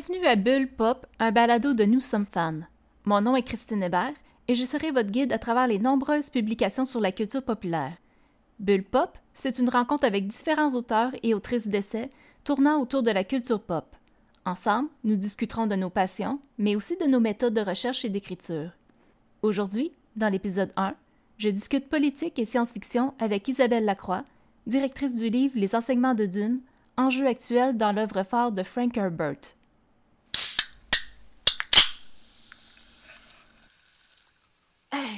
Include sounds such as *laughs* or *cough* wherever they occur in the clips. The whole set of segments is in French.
Bienvenue à Bulle Pop, un balado de Nous sommes fans. Mon nom est Christine Hébert et je serai votre guide à travers les nombreuses publications sur la culture populaire. Bulle Pop, c'est une rencontre avec différents auteurs et autrices d'essais tournant autour de la culture pop. Ensemble, nous discuterons de nos passions, mais aussi de nos méthodes de recherche et d'écriture. Aujourd'hui, dans l'épisode 1, je discute politique et science-fiction avec Isabelle Lacroix, directrice du livre Les enseignements de Dune, enjeux actuels dans l'œuvre phare de Frank Herbert.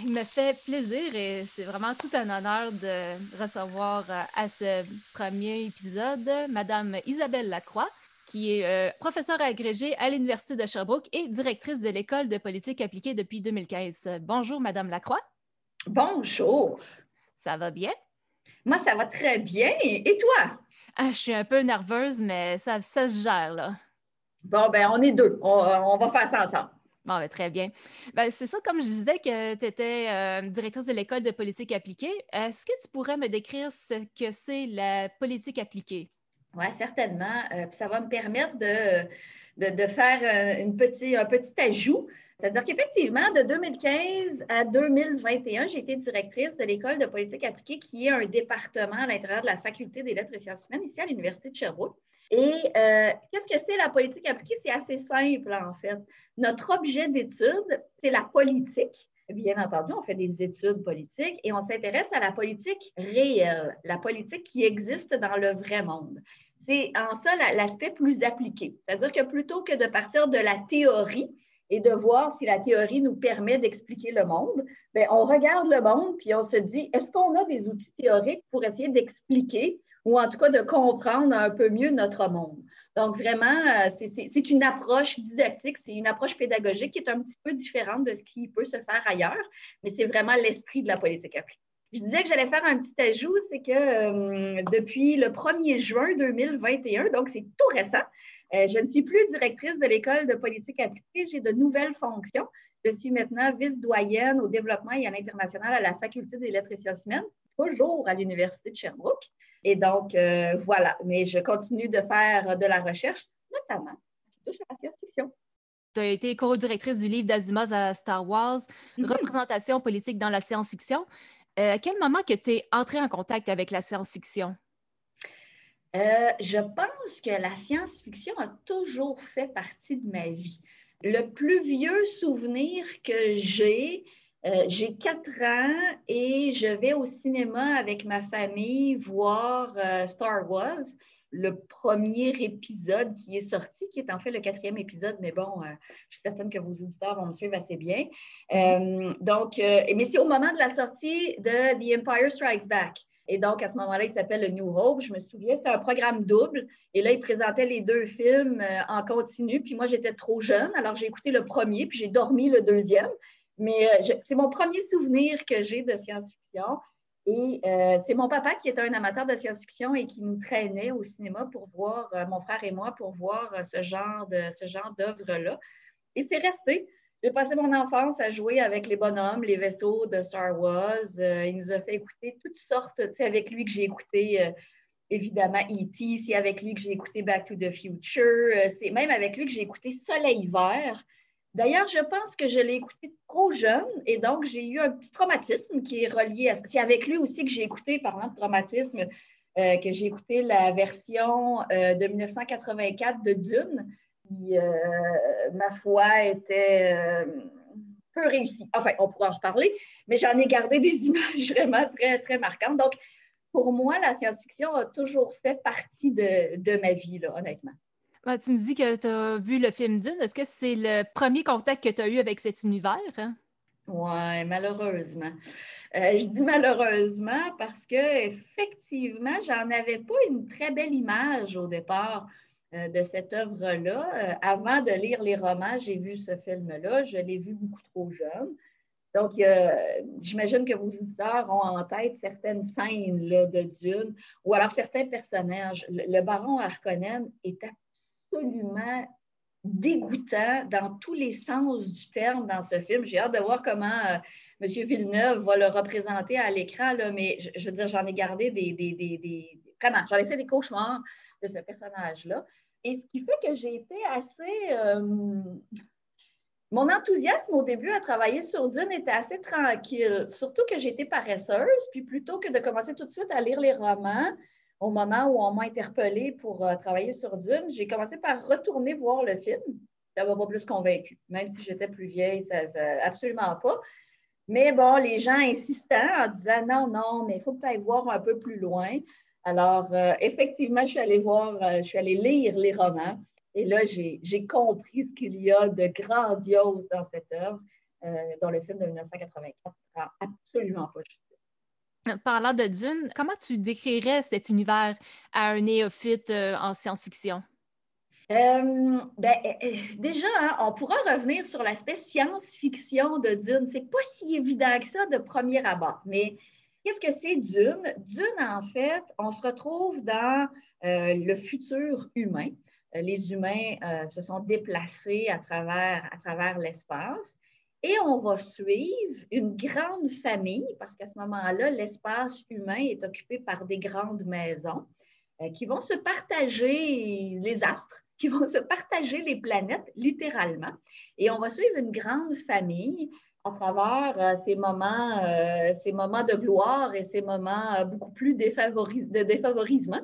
*laughs* Il me fait plaisir et c'est vraiment tout un honneur de recevoir euh, à ce premier épisode Madame Isabelle Lacroix, qui est euh, professeure agrégée à l'Université de Sherbrooke et directrice de l'École de politique appliquée depuis 2015. Bonjour, Madame Lacroix. Bonjour. Ça va bien? Moi, ça va très bien. Et toi? Ah, je suis un peu nerveuse, mais ça, ça se gère, là. Bon, ben, on est deux. On, va faire ça ensemble. Bon, ben, très bien. Ben, c'est ça, comme je disais, que tu étais euh, directrice de l'École de politique appliquée. Est-ce que tu pourrais me décrire ce que c'est la politique appliquée? Oui, certainement. Euh, ça va me permettre de, faire euh, une un petit ajout. C'est-à-dire qu'effectivement, de 2015 à 2021, j'ai été directrice de l'École de politique appliquée, qui est un département à l'intérieur de la Faculté des lettres et sciences humaines ici à l'Université de Sherbrooke. Et euh, qu'est-ce que c'est la politique appliquée? C'est assez simple, en fait. Notre objet d'étude, c'est la politique. Bien entendu, on fait des études politiques et on s'intéresse à la politique réelle, la politique qui existe dans le vrai monde. C'est en ça l'aspect plus appliqué. C'est-à-dire que plutôt que de partir de la théorie et de voir si la théorie nous permet d'expliquer le monde, bien, on regarde le monde puis on se dit, est-ce qu'on a des outils théoriques pour essayer d'expliquer ou en tout cas de comprendre un peu mieux notre monde. Donc, vraiment, euh, c'est une approche didactique, c'est une approche pédagogique qui est un petit peu différente de ce qui peut se faire ailleurs, mais c'est vraiment l'esprit de la politique appliquée. Je disais que j'allais faire un petit ajout, c'est que euh, depuis le 1er juin 2021, donc c'est tout récent, euh, je ne suis plus directrice de l'école de politique appliquée, j'ai de nouvelles fonctions. Je suis maintenant vice-doyenne au développement et à l'international à la Faculté des lettres et sciences humaines, toujours à l'Université de Sherbrooke. Et donc, euh, voilà. Mais je continue de faire de la recherche, notamment ce qui touche à la science-fiction. Tu as été co-directrice du livre d'Asimov à Star Wars, mm-hmm. Représentation politique dans la science-fiction. Euh, à quel moment que tu es entrée en contact avec la science-fiction? Euh, je pense que la science-fiction a toujours fait partie de ma vie. Le plus vieux souvenir que j'ai, euh, j'ai quatre ans et je vais au cinéma avec ma famille voir euh, Star Wars, le premier épisode qui est sorti, qui est en fait le quatrième épisode, mais bon, euh, je suis certaine que vos auditeurs vont me suivre assez bien. Mm-hmm. donc, mais c'est au moment de la sortie de The Empire Strikes Back. Et donc, à ce moment-là, il s'appelle le New Hope. Je me souviens, c'était un programme double. Et là, il présentait les deux films en continu. Puis moi, j'étais trop jeune. Alors, j'ai écouté le premier, puis j'ai dormi le deuxième. Mais euh, c'est mon premier souvenir que j'ai de science-fiction. Et euh, c'est mon papa qui était un amateur de science-fiction et qui nous traînait au cinéma pour voir, euh, mon frère et moi, pour voir ce genre ce genre d'œuvre-là. Et c'est resté. J'ai passé mon enfance à jouer avec les bonhommes, les vaisseaux de Star Wars. il nous a fait écouter toutes sortes. C'est avec lui que j'ai écouté évidemment E.T. C'est avec lui que j'ai écouté Back to the Future. c'est même avec lui que j'ai écouté Soleil vert. D'ailleurs, je pense que je l'ai écouté trop jeune et donc j'ai eu un petit traumatisme qui est relié à ça. C'est avec lui aussi que j'ai écouté, parlant de traumatisme, euh, que j'ai écouté la version euh, de 1984 de Dune, qui, euh, ma foi, était peu réussie. Enfin, on pourra en reparler, mais j'en ai gardé des *laughs* images vraiment très, très marquantes. Donc, pour moi, la science-fiction a toujours fait partie de, ma vie, honnêtement. Ben, tu me dis que tu as vu le film Dune. Est-ce que c'est le premier contact que tu as eu avec cet univers? Hein? Oui, malheureusement. Euh, je dis malheureusement parce que effectivement, j'en avais pas une très belle image au départ euh, de cette œuvre-là. Euh, avant de lire les romans, j'ai vu ce film-là. Je l'ai vu beaucoup trop jeune. Donc, j'imagine que vos auditeurs ont en tête certaines scènes de Dune ou alors certains personnages. Le, le baron Harkonnen est absolument dégoûtant dans tous les sens du terme dans ce film. J'ai hâte de voir comment euh, M. Villeneuve va le représenter à l'écran, mais je, veux dire, j'en ai gardé des, des, des, des vraiment, j'en ai fait des cauchemars de ce personnage-là. Et ce qui fait que j'ai été assez... Euh, mon enthousiasme au début à travailler sur Dune était assez tranquille, surtout que j'étais paresseuse, puis plutôt que de commencer tout de suite à lire les romans, au moment où on m'a interpellée pour euh, travailler sur Dune, j'ai commencé par retourner voir le film. Ça m'a pas plus convaincue, même si j'étais plus vieille, ça, absolument pas. Mais bon, les gens insistant en disant non, non, mais il faut peut-être voir un peu plus loin. Alors, euh, effectivement, je suis allée voir, euh, je suis allée lire les romans. Et là, j'ai compris ce qu'il y a de grandiose dans cette œuvre, dont le film de 1984 rend absolument pas justice. Parlant de Dune, comment tu décrirais cet univers à un néophyte en science-fiction? ben, déjà, hein, on pourra revenir sur l'aspect science-fiction de Dune. C'est pas si évident que ça de premier abord, mais Qu'est-ce que c'est Dune? Dune, en fait, on se retrouve dans euh, le futur humain. Euh, les humains euh, se sont déplacés à travers l'espace et on va suivre une grande famille, parce qu'à ce moment-là, l'espace humain est occupé par des grandes maisons qui vont se partager les astres, qui vont se partager les planètes, littéralement. Et on va suivre une grande famille à travers euh, ces, moments, euh, moments de gloire et ces moments euh, beaucoup plus de défavorisement.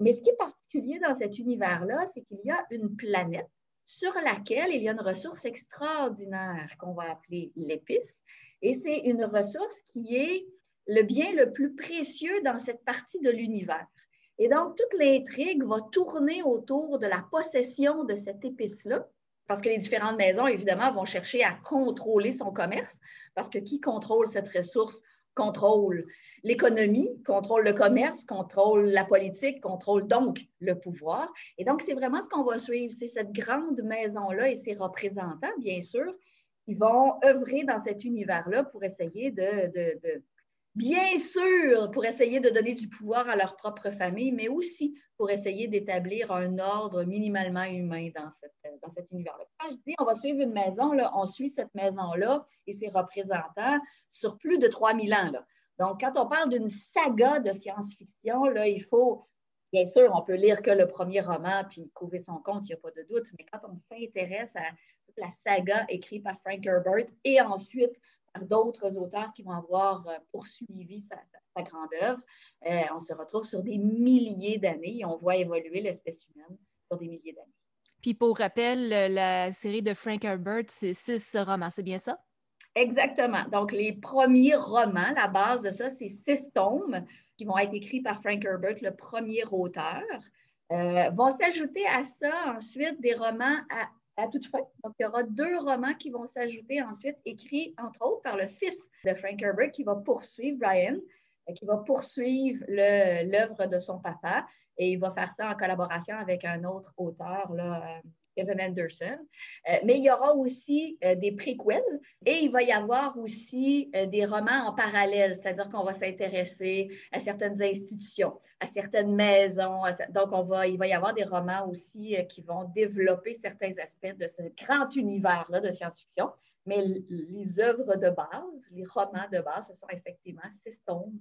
Mais ce qui est particulier dans cet univers-là, c'est qu'il y a une planète sur laquelle il y a une ressource extraordinaire qu'on va appeler l'épice. Et c'est une ressource qui est le bien le plus précieux dans cette partie de l'univers. Et donc, toute l'intrigue va tourner autour de la possession de cette épice-là parce que les différentes maisons, évidemment, vont chercher à contrôler son commerce, parce que qui contrôle cette ressource contrôle l'économie, contrôle le commerce, contrôle la politique, contrôle donc le pouvoir. Et donc, c'est vraiment ce qu'on va suivre, c'est cette grande maison-là et ses représentants, bien sûr, qui vont œuvrer dans cet univers-là pour essayer de, bien sûr, pour essayer de donner du pouvoir à leur propre famille, mais aussi pour essayer d'établir un ordre minimalement humain dans, dans cet univers-là. Quand je dis on va suivre une maison, là, on suit cette maison-là et ses représentants sur plus de 3000 ans. Là. Donc, quand on parle d'une saga de science-fiction, là, il faut, bien sûr, on peut lire que le premier roman puis trouver son compte, il n'y a pas de doute, mais quand on s'intéresse à toute la saga écrite par Frank Herbert et ensuite par d'autres auteurs qui vont avoir euh, poursuivi sa, grande œuvre. Euh, on se retrouve sur des milliers d'années et on voit évoluer l'espèce humaine sur des milliers d'années. Puis pour rappel, la série de Frank Herbert, c'est six romans, c'est bien ça? Exactement. Donc, les premiers romans, la base de ça, c'est six tomes qui vont être écrits par Frank Herbert, le premier auteur. Euh, vont s'ajouter à ça ensuite des romans à à toute fin. Donc, il y aura deux romans qui vont s'ajouter ensuite, écrits entre autres par le fils de Frank Herbert qui va poursuivre Brian, euh, qui va poursuivre l'œuvre de son papa et il va faire ça en collaboration avec un autre auteur, euh, Evan Anderson. Euh, mais il y aura aussi euh, des préquels et il va y avoir aussi euh, des romans en parallèle, c'est-à-dire qu'on va s'intéresser à certaines institutions, à certaines maisons. donc, on va, il va y avoir des romans aussi qui vont développer certains aspects de ce grand univers-là de science-fiction. Mais les œuvres de base, les romans de base, ce sont effectivement six tomes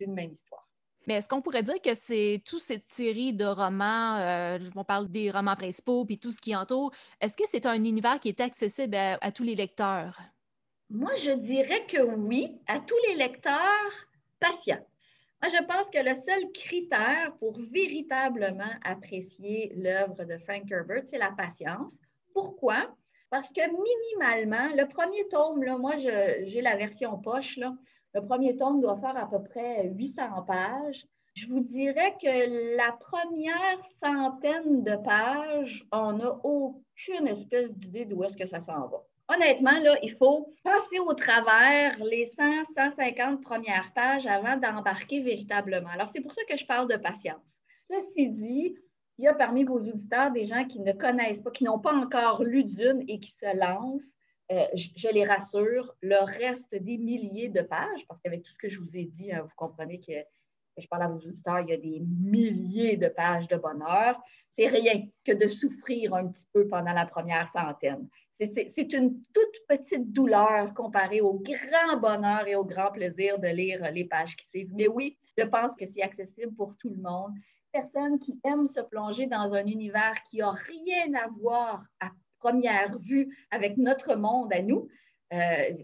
d'une même histoire. Mais est-ce qu'on pourrait dire que c'est toute cette série de romans, euh, on parle des romans principaux puis tout ce qui entoure, est-ce que c'est un univers qui est accessible à, tous les lecteurs? Moi, je dirais que oui, à tous les lecteurs patients. Moi, je pense que le seul critère pour véritablement apprécier l'œuvre de Frank Herbert, c'est la patience. Pourquoi? Parce que minimalement, le premier tome, là, moi, j'ai la version poche, là, le premier tome doit faire à peu près 800 pages. Je vous dirais que la première centaine de pages, on n'a aucune espèce d'idée d'où est-ce que ça s'en va. Honnêtement, là, il faut passer au travers les 100, 150 premières pages avant d'embarquer véritablement. Alors, c'est pour ça que je parle de patience. Ceci dit, il y a parmi vos auditeurs des gens qui ne connaissent pas, qui n'ont pas encore lu Dune et qui se lancent. Euh, je, les rassure, le reste des milliers de pages, parce qu'avec tout ce que je vous ai dit, hein, vous comprenez que, je parle à vos auditeurs, il y a des milliers de pages de bonheur. C'est rien que de souffrir un petit peu pendant la première centaine. C'est une toute petite douleur comparée au grand bonheur et au grand plaisir de lire les pages qui suivent. Mais oui, je pense que c'est accessible pour tout le monde. personne qui aime se plonger dans un univers qui n'a rien à voir à première vue avec notre monde à nous, euh,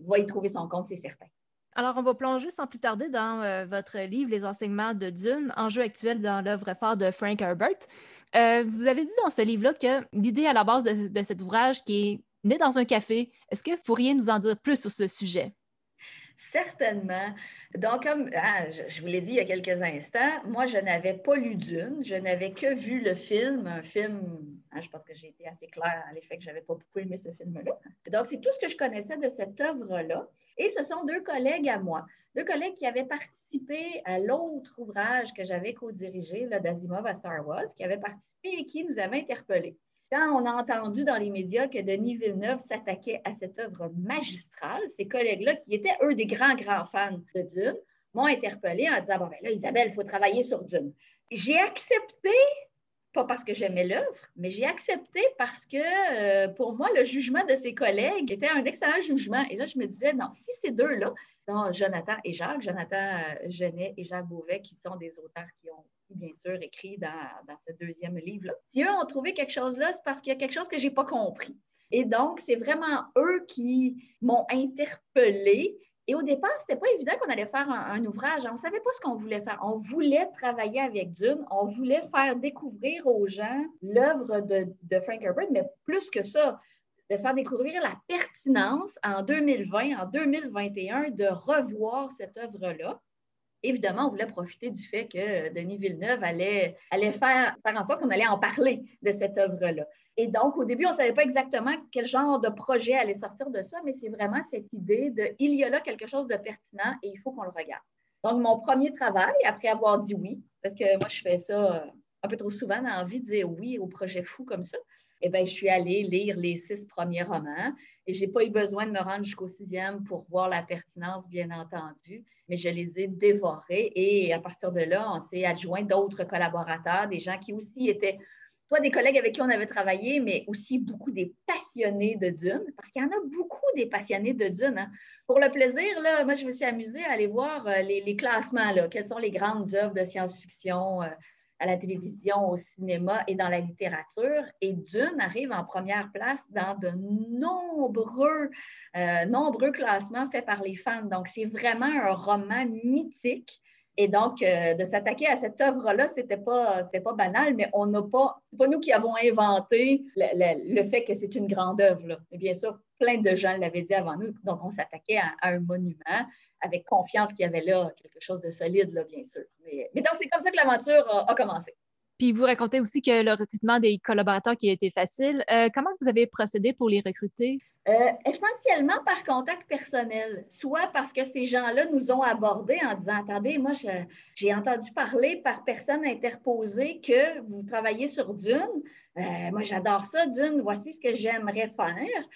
va y trouver son compte, c'est certain. Alors, on va plonger sans plus tarder dans euh, votre livre Les enseignements de Dune, enjeu actuel dans l'œuvre phare de Frank Herbert. Euh, vous avez dit dans ce livre-là que l'idée à la base de, cet ouvrage qui est né dans un café, est-ce que vous pourriez nous en dire plus sur ce sujet? Certainement. Donc, comme ah, je, vous l'ai dit il y a quelques instants, moi, je n'avais pas lu Dune, je n'avais que vu le film, un film, hein, je pense que j'ai été assez claire à l'effet que je n'avais pas beaucoup aimé ce film-là. Donc, c'est tout ce que je connaissais de cette œuvre-là. Et ce sont deux collègues à moi, deux collègues qui avaient participé à l'autre ouvrage que j'avais co-dirigé, d'Asimov à Star Wars, qui avaient participé et qui nous avaient interpellés. Quand on a entendu dans les médias que Denis Villeneuve s'attaquait à cette œuvre magistrale, ces collègues-là, qui étaient eux des grands, grands fans de Dune, m'ont interpellé en disant Bon, ben là, Isabelle, il faut travailler sur Dune. J'ai accepté, pas parce que j'aimais l'œuvre, mais j'ai accepté parce que euh, pour moi, le jugement de ces collègues était un excellent jugement. Et là, je me disais Non, si ces deux-là, Jonathan et Jacques, Jonathan euh, Genet et Jacques Beauvais, qui sont des auteurs qui ont bien sûr, écrit dans, ce deuxième livre-là. Si eux ont trouvé quelque chose là, c'est parce qu'il y a quelque chose que je n'ai pas compris. Et donc, c'est vraiment eux qui m'ont interpellée. Et au départ, ce n'était pas évident qu'on allait faire un, ouvrage. On ne savait pas ce qu'on voulait faire. On voulait travailler avec Dune. On voulait faire découvrir aux gens l'œuvre de, de Frank Herbert, mais plus que ça, de faire découvrir la pertinence en 2020, en 2021, de revoir cette œuvre-là évidemment, on voulait profiter du fait que Denis Villeneuve allait, faire, en sorte qu'on allait en parler de cette œuvre-là. Et donc, au début, on ne savait pas exactement quel genre de projet allait sortir de ça, mais c'est vraiment cette idée de il y a là quelque chose de pertinent et il faut qu'on le regarde. Donc, mon premier travail, après avoir dit oui, parce que moi, je fais ça euh, un peu trop souvent, dans envie de dire oui au projet fou comme ça, eh bien, je suis allée lire les six premiers romans et je n'ai pas eu besoin de me rendre jusqu'au sixième pour voir la pertinence, bien entendu, mais je les ai dévorés et à partir de là, on s'est adjoint d'autres collaborateurs, des gens qui aussi étaient soit des collègues avec qui on avait travaillé, mais aussi beaucoup des passionnés de Dune, parce qu'il y en a beaucoup des passionnés de Dune. Hein. Pour le plaisir, là, moi, je me suis amusée à aller voir euh, les, classements, là, quelles sont les grandes œuvres de science-fiction. Euh, à la télévision, au cinéma et dans la littérature. Et Dune arrive en première place dans de nombreux, euh, nombreux classements faits par les fans. Donc, c'est vraiment un roman mythique. Et donc, euh, de s'attaquer à cette œuvre-là, ce n'était pas, pas banal, mais on n'a pas, c'est pas nous qui avons inventé le, fait que c'est une grande œuvre. Et bien sûr, plein de gens l'avaient dit avant nous. Donc, on s'attaquait à, un monument avec confiance qu'il y avait là quelque chose de solide, là, bien sûr. Mais, donc, c'est comme ça que l'aventure a, commencé. Puis vous racontez aussi que le recrutement des collaborateurs qui a été facile. Euh, comment vous avez procédé pour les recruter? Euh, essentiellement par contact personnel, soit parce que ces gens-là nous ont abordés en disant Attendez, moi, j'ai entendu parler par personne interposée que vous travaillez sur Dune. Euh, moi, j'adore ça, Dune. Voici ce que j'aimerais faire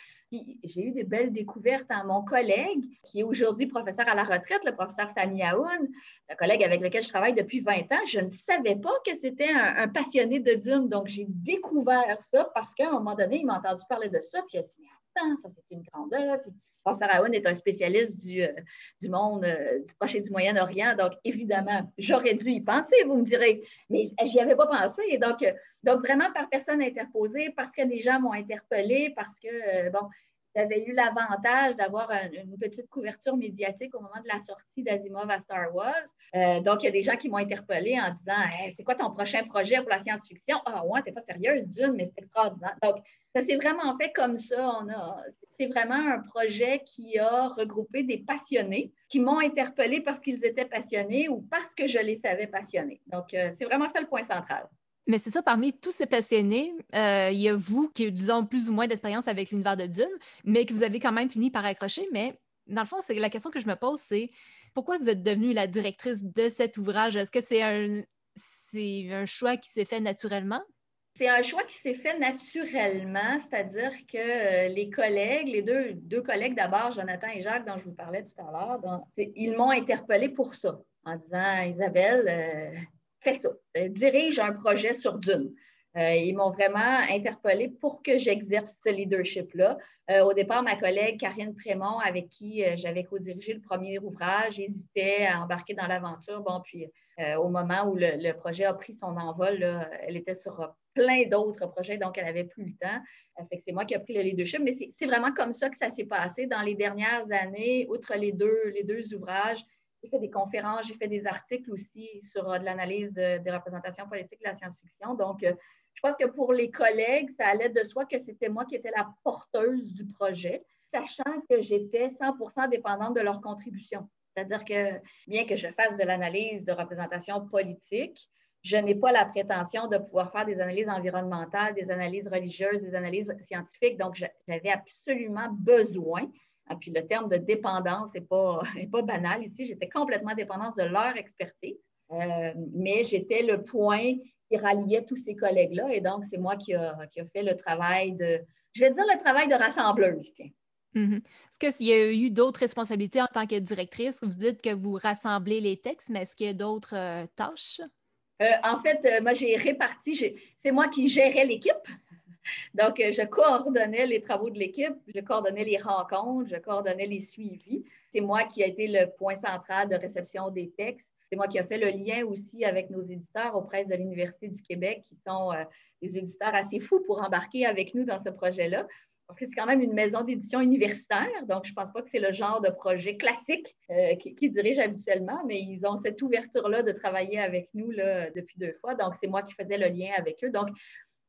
j'ai eu des belles découvertes en mon collègue, qui est aujourd'hui professeur à la retraite, le professeur Sami Aoun, un collègue avec lequel je travaille depuis 20 ans. Je ne savais pas que c'était un, passionné de Dune, donc j'ai découvert ça parce qu'à un moment donné, il m'a entendu parler de ça, puis il a dit, mais attends, ça c'est une grande œuvre. Puis, professeur Aoun est un spécialiste du, euh, monde euh, du Proche et du Moyen-Orient, donc évidemment, j'aurais dû y penser, vous me direz, mais j'y avais pas pensé. Donc, euh, donc, vraiment par personne interposée, parce que des gens m'ont interpellé, parce que, bon, j'avais eu l'avantage d'avoir une petite couverture médiatique au moment de la sortie d'Asimov à Star Wars. Euh, donc, il y a des gens qui m'ont interpellé en disant C'est quoi ton prochain projet pour la science-fiction Ah, ouais, t'es pas sérieuse, d'une, mais c'est extraordinaire. Donc, ça s'est vraiment fait comme ça. On a, c'est vraiment un projet qui a regroupé des passionnés qui m'ont interpellé parce qu'ils étaient passionnés ou parce que je les savais passionnés. Donc, euh, c'est vraiment ça le point central. Mais c'est ça, parmi tous ces passionnés, euh, il y a vous qui, disons, plus ou moins d'expérience avec l'univers de Dune, mais que vous avez quand même fini par accrocher. Mais dans le fond, c'est la question que je me pose, c'est pourquoi vous êtes devenue la directrice de cet ouvrage? Est-ce que c'est un, c'est un choix qui s'est fait naturellement? C'est un choix qui s'est fait naturellement, c'est-à-dire que euh, les collègues, les deux, deux collègues d'abord, Jonathan et Jacques, dont je vous parlais tout à l'heure, ils m'ont interpellé pour ça, en disant Isabelle, euh, fais ça, euh, dirige un projet sur Dune. Euh, ils m'ont vraiment interpellée pour que j'exerce ce leadership-là. Euh, au départ, ma collègue Karine Prémont, avec qui j'avais co-dirigé le premier ouvrage, hésitait à embarquer dans l'aventure. Bon, puis au moment où le, projet a pris son envol, elle était sur plein d'autres projets, donc elle n'avait plus le temps. fait que c'est moi qui ai pris le leadership, mais c'est vraiment comme ça que ça s'est passé dans les dernières années, outre les deux, les deux ouvrages. J'ai fait des conférences, j'ai fait des articles aussi sur de l'analyse des représentations politiques de la science-fiction. Donc, je pense que pour les collègues, ça allait de soi que c'était moi qui étais la porteuse du projet, sachant que j'étais 100% dépendante de leur contribution. C'est-à-dire que bien que je fasse de l'analyse de représentation politique, je n'ai pas la prétention de pouvoir faire des analyses environnementales, des analyses religieuses, des analyses scientifiques. Donc, j'avais absolument besoin, ah, puis le terme de dépendance n'est pas, *laughs* pas banal ici, j'étais complètement dépendante de leur expertise, euh, mais j'étais le point qui ralliait tous ces collègues-là. Et donc, c'est moi qui a, fait le travail de, je vais dire le travail de rassembleuse. Mm-hmm. Est-ce qu'il y a eu d'autres responsabilités en tant que directrice? Vous dites que vous rassemblez les textes, mais est-ce qu'il y a d'autres euh, tâches? Euh, en fait, moi, j'ai réparti, c'est moi qui gérais l'équipe. *laughs* Donc, je coordonnais les travaux de l'équipe, je coordonnais les rencontres, je coordonnais les suivis. C'est moi qui ai été le point central de réception des textes. C'est moi qui ai fait le lien aussi avec nos éditeurs auprès de l'Université du Québec, qui sont euh, des éditeurs assez fous pour embarquer avec nous dans ce projet-là. Parce que c'est quand même une maison d'édition universitaire, donc je ne pense pas que c'est le genre de projet classique euh, qui, qui, dirige habituellement, mais ils ont cette ouverture-là de travailler avec nous depuis deux fois. Donc, c'est moi qui faisais le lien avec eux. Donc,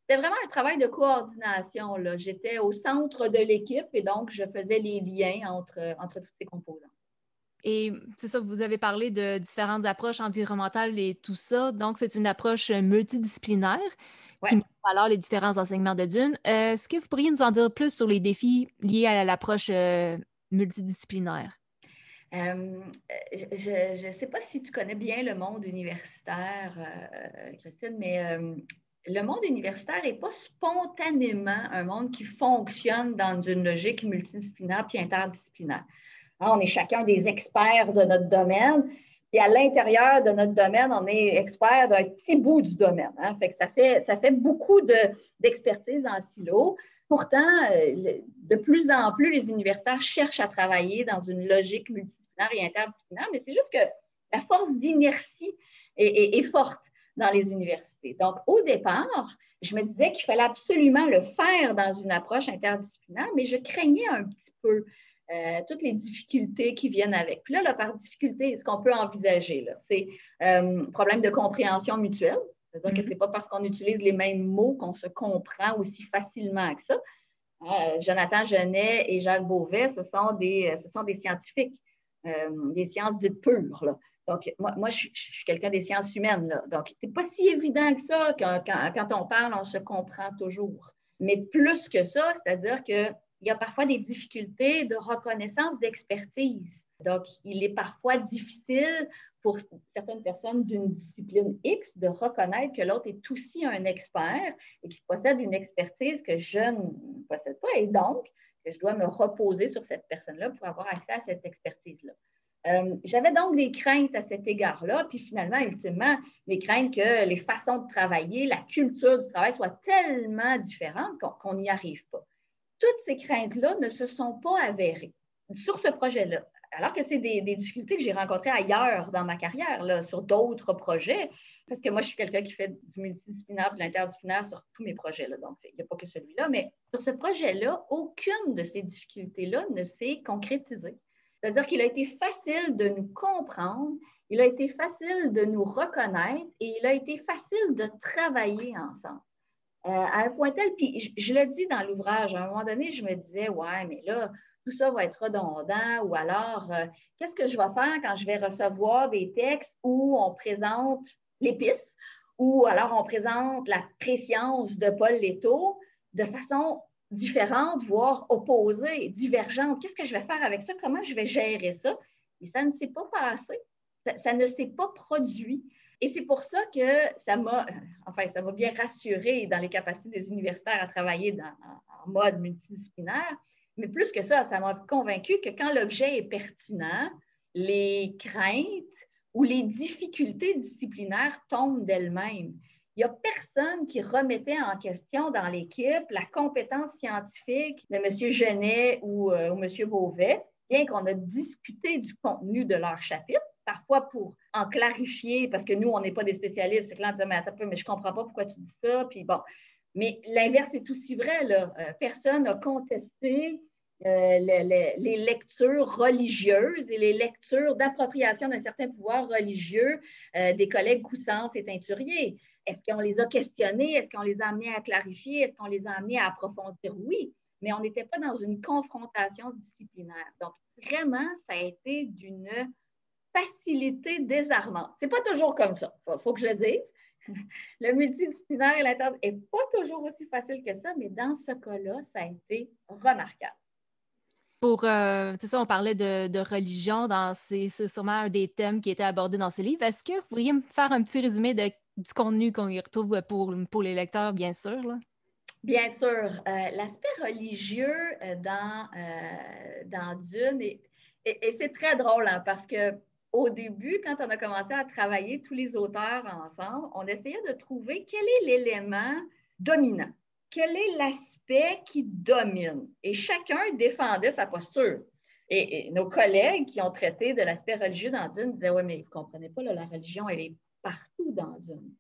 c'était vraiment un travail de coordination. J'étais au centre de l'équipe et donc je faisais les liens entre, entre toutes ces composants. Et c'est ça, vous avez parlé de différentes approches environnementales et tout ça. Donc, c'est une approche multidisciplinaire qui met en valeur les différents enseignements de Dune. Euh, est-ce que vous pourriez nous en dire plus sur les défis liés à l'approche euh, multidisciplinaire? Euh, je ne sais pas si tu connais bien le monde universitaire, Christine, mais le monde universitaire n'est pas spontanément un monde qui fonctionne dans une logique multidisciplinaire puis interdisciplinaire. Hein, on est chacun des experts de notre domaine. Et à l'intérieur de notre domaine, on est expert d'un petit bout du domaine. Hein. ça, fait, beaucoup d'expertise en silo. Pourtant, euh, de plus en plus, les universitaires cherchent à travailler dans une logique multidisciplinaire et interdisciplinaire, mais c'est juste que la force d'inertie est, forte dans les universités. Donc, au départ, je me disais qu'il fallait absolument le faire dans une approche interdisciplinaire, mais je craignais un petit peu euh, toutes les difficultés qui viennent avec. Puis là, par difficulté, ce qu'on peut envisager, c'est euh, problème de compréhension mutuelle. C'est-à-dire que mm-hmm. ce n'est pas parce qu'on utilise les mêmes mots qu'on se comprend aussi facilement que ça. Euh, Jonathan Genet et Jacques Beauvais, ce sont des, ce sont des scientifiques, des sciences dites pures. Donc, moi, je, suis quelqu'un des sciences humaines. Là. Donc, ce n'est pas si évident que ça. Quand, quand, on parle, on se comprend toujours. Mais plus que ça, c'est-à-dire que il y a parfois des difficultés de reconnaissance d'expertise. Donc, il est parfois difficile pour certaines personnes d'une discipline X de reconnaître que l'autre est aussi un expert et qu'il possède une expertise que je ne possède pas et donc que je dois me reposer sur cette personne-là pour avoir accès à cette expertise-là. Euh, j'avais donc des craintes à cet égard-là, puis finalement, ultimement, des craintes que les façons de travailler, la culture du travail soient tellement différentes qu'on n'y arrive pas toutes ces craintes-là ne se sont pas avérées sur ce projet-là. Alors que c'est des, difficultés que j'ai rencontrées ailleurs dans ma carrière, sur d'autres projets, parce que moi, je suis quelqu'un qui fait du multidisciplinaire, de l'interdisciplinaire sur tous mes projets, là, donc il n'y a pas que celui-là, mais sur ce projet-là, aucune de ces difficultés-là ne s'est concrétisée. C'est-à-dire qu'il a été facile de nous comprendre, il a été facile de nous reconnaître et il a été facile de travailler ensemble. Euh, à un point tel, puis je, le dis dans l'ouvrage, à un moment donné, je me disais, ouais, mais là, tout ça va être redondant, ou alors, euh, qu'est-ce que je vais faire quand je vais recevoir des textes où on présente l'épice, ou alors on présente la préscience de Paul Leto de façon différente, voire opposée, divergente. Qu'est-ce que je vais faire avec ça? Comment je vais gérer ça? Et ça ne s'est pas passé. ça ne s'est pas produit. Et c'est pour ça que ça m'a, enfin, ça m'a bien rassuré dans les capacités des universitaires à travailler en, mode multidisciplinaire. Mais plus que ça, ça m'a convaincu que quand l'objet est pertinent, les craintes ou les difficultés disciplinaires tombent d'elles-mêmes. Il n'y a personne qui remettait en question dans l'équipe la compétence scientifique de M. Genet ou, euh, ou M. Beauvais, bien qu'on a discuté du contenu de leur chapitre, parfois pour en clarifier, parce que nous, on n'est pas des spécialistes. C'est que là, on disait, mais attends, mais je ne comprends pas pourquoi tu dis ça. Puis bon. Mais l'inverse est aussi vrai. Là. Euh, personne n'a contesté euh, les, lectures religieuses et les lectures d'appropriation d'un certain pouvoir religieux des collègues Coussens et Teinturier. Est-ce qu'on les a questionnés? Est-ce qu'on les a amenés à clarifier? Est-ce qu'on les a amenés à approfondir? Oui, mais on n'était pas dans une confrontation disciplinaire. Donc, vraiment, ça a été d'une facilité désarmante. Ce n'est pas toujours comme ça, il faut, que je le dise. *laughs* Le multidisciplinaire et l'interne n'est pas toujours aussi facile que ça, mais dans ce cas-là, ça a été remarquable. Pour, euh, sais, on parlait de, religion, c'est sûrement un des thèmes qui était abordé dans ce livre. Est-ce que vous pourriez me faire un petit résumé du contenu qu'on y retrouve pour, pour les lecteurs, bien sûr. Bien sûr. Euh, l'aspect religieux euh, dans, euh, dans Dune, et, c'est très drôle hein, parce que au début, quand on a commencé à travailler tous les auteurs ensemble, on essayait de trouver quel est l'élément dominant, quel est l'aspect qui domine? Et chacun défendait sa posture. Et, nos collègues qui ont traité de l'aspect religieux dans Dune disaient Oui, mais vous ne comprenez pas, la religion, elle est partout dans une.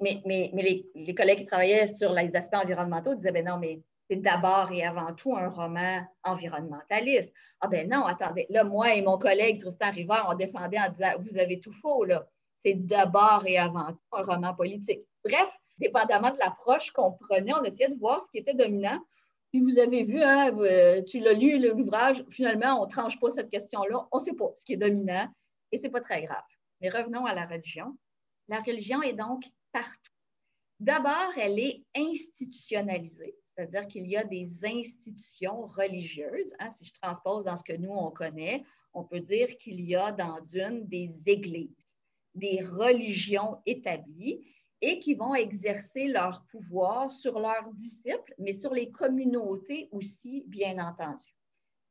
Mais, mais, mais les, collègues qui travaillaient sur les aspects environnementaux disaient, ben non, mais c'est d'abord et avant tout un roman environnementaliste. Ah ben non, attendez, là, moi et mon collègue Tristan Rivard, on défendait en disant, vous avez tout faux, là. C'est d'abord et avant tout un roman politique. Bref, dépendamment de l'approche qu'on prenait, on essayait de voir ce qui était dominant. Puis vous avez vu, hein, tu l'as lu, l'ouvrage, finalement, on ne tranche pas cette question-là. On ne sait pas ce qui est dominant et ce n'est pas très grave. Mais revenons à la religion. La religion est donc partout. D'abord, elle est institutionnalisée, c'est-à-dire qu'il y a des institutions religieuses. Hein. si je transpose dans ce que nous, on connaît, on peut dire qu'il y a dans Dune des églises, des religions établies et qui vont exercer leur pouvoir sur leurs disciples, mais sur les communautés aussi, bien entendu.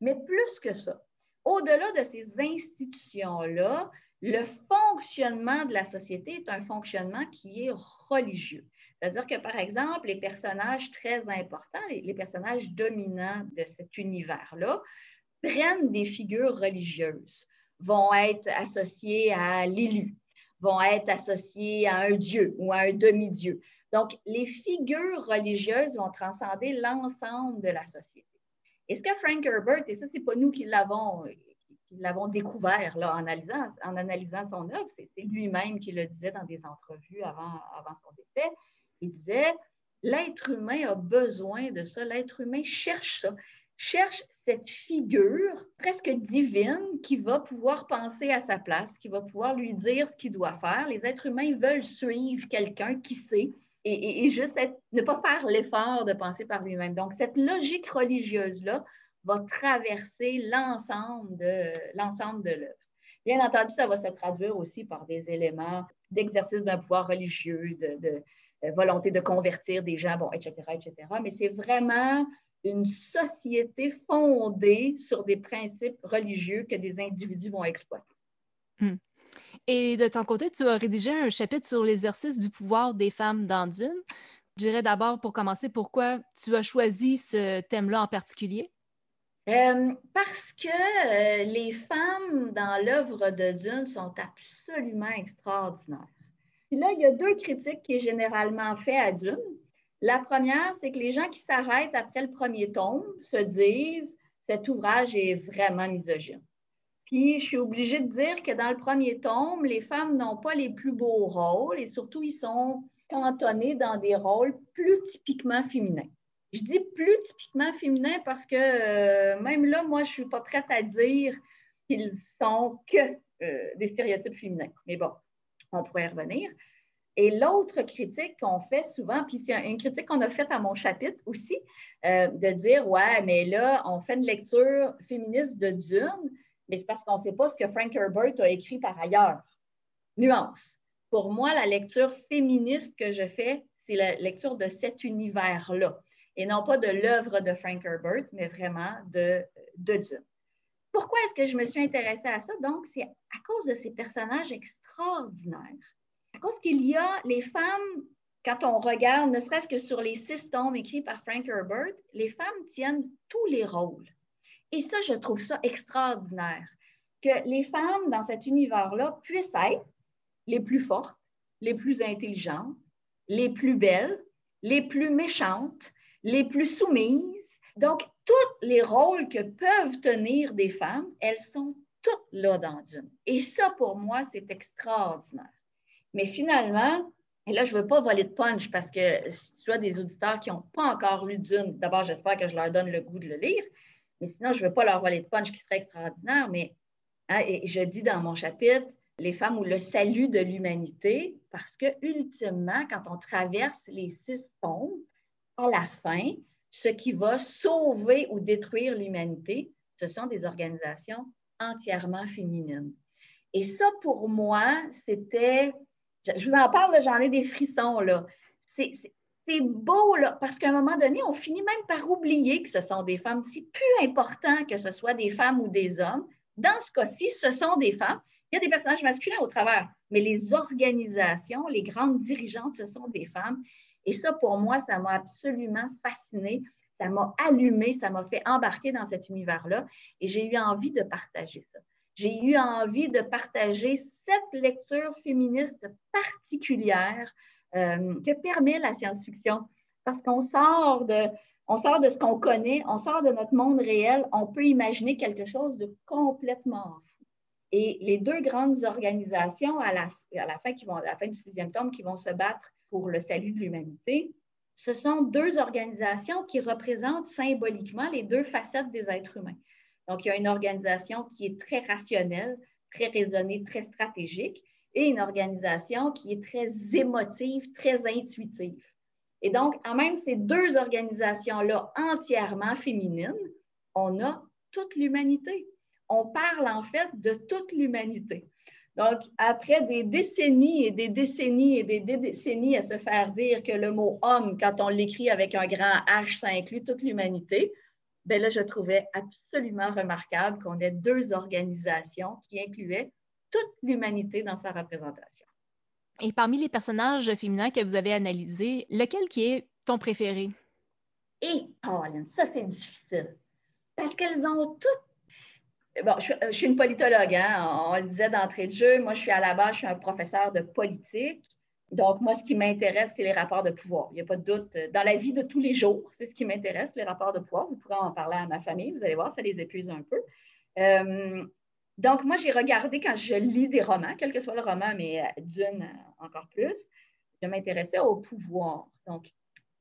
Mais plus que ça, au-delà de ces institutions-là, le fonctionnement de la société est un fonctionnement qui est religieux. C'est-à-dire que, par exemple, les personnages très importants, les, personnages dominants de cet univers-là, prennent des figures religieuses, vont être associés à l'élu, vont être associés à un dieu ou à un demi-dieu. Donc, les figures religieuses vont transcender l'ensemble de la société. Et ce que Frank Herbert, et ça, ce n'est pas nous qui l'avons découvert là, en, analysant, en analysant son œuvre. C'est lui-même qui le disait dans des entrevues avant, avant son décès. Il disait l'être humain a besoin de ça, l'être humain cherche ça, cherche cette figure presque divine qui va pouvoir penser à sa place, qui va pouvoir lui dire ce qu'il doit faire. Les êtres humains veulent suivre quelqu'un qui sait et, juste ne pas faire l'effort de penser par lui-même. Donc, cette logique religieuse-là va traverser l'ensemble de l'œuvre. Bien entendu, ça va se traduire aussi par des éléments d'exercice d'un pouvoir religieux, de, euh, volonté de convertir des gens, etc., etc. Mais c'est vraiment une société fondée sur des principes religieux que des individus vont exploiter. Hmm. Et de ton côté, tu as rédigé un chapitre sur l'exercice du pouvoir des femmes dans Dune. Je dirais d'abord, pour commencer, pourquoi tu as choisi ce thème-là en particulier? Euh, parce que euh, les femmes dans l'œuvre de Dune sont absolument extraordinaires. Puis là, il y a deux critiques qui est généralement fait à Dune. La première, c'est que les gens qui s'arrêtent après le premier tome se disent cet ouvrage est vraiment misogyne. Puis je suis obligée de dire que dans le premier tome, les femmes n'ont pas les plus beaux rôles et surtout, ils sont cantonnés dans des rôles plus typiquement féminins. Je dis plus typiquement féminin parce que euh, même là, moi, je ne suis pas prête à dire qu'ils sont que euh, des stéréotypes féminins. Mais bon, on pourrait y revenir. Et l'autre critique qu'on fait souvent, puis c'est une critique qu'on a faite à mon chapitre aussi, euh, de dire Ouais, mais là, on fait une lecture féministe de Dune, mais c'est parce qu'on ne sait pas ce que Frank Herbert a écrit par ailleurs. Nuance. Pour moi, la lecture féministe que je fais, c'est la lecture de cet univers-là et non pas de l'œuvre de Frank Herbert, mais vraiment de, de Dune. Pourquoi est-ce que je me suis intéressée à ça? Donc, c'est à cause de ces personnages extraordinaires, cause qu'il y a les femmes quand on regarde, ne serait-ce que sur les six tomes écrits par Frank Herbert, les femmes tiennent tous les rôles. Et ça, je trouve ça extraordinaire, que les femmes dans cet univers-là puissent être les plus fortes, les plus intelligentes, les plus belles, les plus méchantes, les plus soumises. Donc, tous les rôles que peuvent tenir des femmes, elles sont toutes là dans Dune. Et ça, pour moi, c'est extraordinaire. Mais finalement, et là, je ne veux pas voler de punch parce que si tu as des auditeurs qui n'ont pas encore lu Dune, d'abord, j'espère que je leur donne le goût de le lire. Mais sinon, je ne veux pas leur voler de punch qui serait extraordinaire. Mais hein, et je dis dans mon chapitre, les femmes ou le salut de l'humanité, parce que ultimement, quand on traverse les six tombes, à la fin, ce qui va sauver ou détruire l'humanité, ce sont des organisations entièrement féminines. Et ça, pour moi, c'était je vous en parle, j'en ai des frissons. C'est beau, parce qu'à un moment donné, on finit même par oublier que ce sont des femmes. C'est plus important que ce soit des femmes ou des hommes. Dans ce cas-ci, ce sont des femmes. Il y a des personnages masculins au travers, mais les organisations, les grandes dirigeantes, ce sont des femmes. Et ça, pour moi, ça m'a absolument fascinée. Ça m'a allumé, ça m'a fait embarquer dans cet univers-là. Et j'ai eu envie de partager ça j'ai eu envie de partager cette lecture féministe particulière euh, que permet la science-fiction. Parce qu'on sort de, on sort de ce qu'on connaît, on sort de notre monde réel, on peut imaginer quelque chose de complètement fou. Et les deux grandes organisations à la, fin, à la fin du sixième tome qui vont se battre pour le salut de l'humanité, ce sont deux organisations qui représentent symboliquement les deux facettes des êtres humains. Donc, il y a une organisation qui est très rationnelle, très raisonnée, très stratégique, et une organisation qui est très émotive, très intuitive. Et donc, en même ces deux organisations-là entièrement féminines, on a toute l'humanité. On parle en fait de toute l'humanité. Donc, après des décennies et des décennies et des décennies à se faire dire que le mot homme, quand on l'écrit avec un grand H, ça inclut toute l'humanité, ben là, je trouvais absolument remarquable qu'on ait deux organisations qui incluaient toute l'humanité dans sa représentation. Et parmi les personnages féminins que vous avez analysés, lequel qui est ton préféré? Et, Pauline, ça c'est difficile. Parce qu'elles ont toutes. Bon, je, je, suis une politologue, hein? on le disait d'entrée de jeu. Moi, je suis à la base, je suis un professeur de politique. Donc, moi, ce qui m'intéresse, c'est les rapports de pouvoir. Il n'y a pas de doute. Dans la vie de tous les jours, c'est ce qui m'intéresse, les rapports de pouvoir. Vous pourrez en parler à ma famille, vous allez voir, ça les épuise un peu. Euh, donc, moi, j'ai regardé quand je lis des romans, quel que soit le roman, mais euh, d'une euh, encore plus, je m'intéressais au pouvoir. Donc,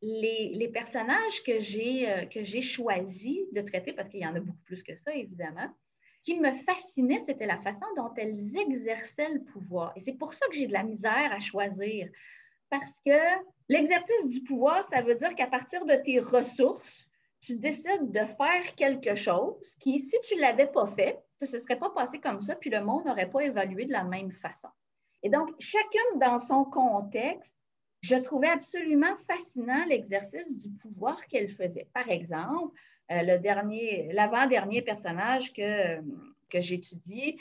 les, les personnages que j'ai choisis de traiter, parce qu'il y en a beaucoup plus que ça, évidemment, qui me fascinait, c'était la façon dont elles exerçaient le pouvoir. Et c'est pour ça que j'ai de la misère à choisir. Parce que l'exercice du pouvoir, ça veut dire qu'à partir de tes ressources, tu décides de faire quelque chose qui, si tu ne l'avais pas fait, ça ne se serait pas passé comme ça, puis le monde n'aurait pas évolué de la même façon. Et donc, chacune dans son contexte, je trouvais absolument fascinant l'exercice du pouvoir qu'elle faisait. Par exemple, le dernier, l'avant-dernier personnage que, que j'étudie,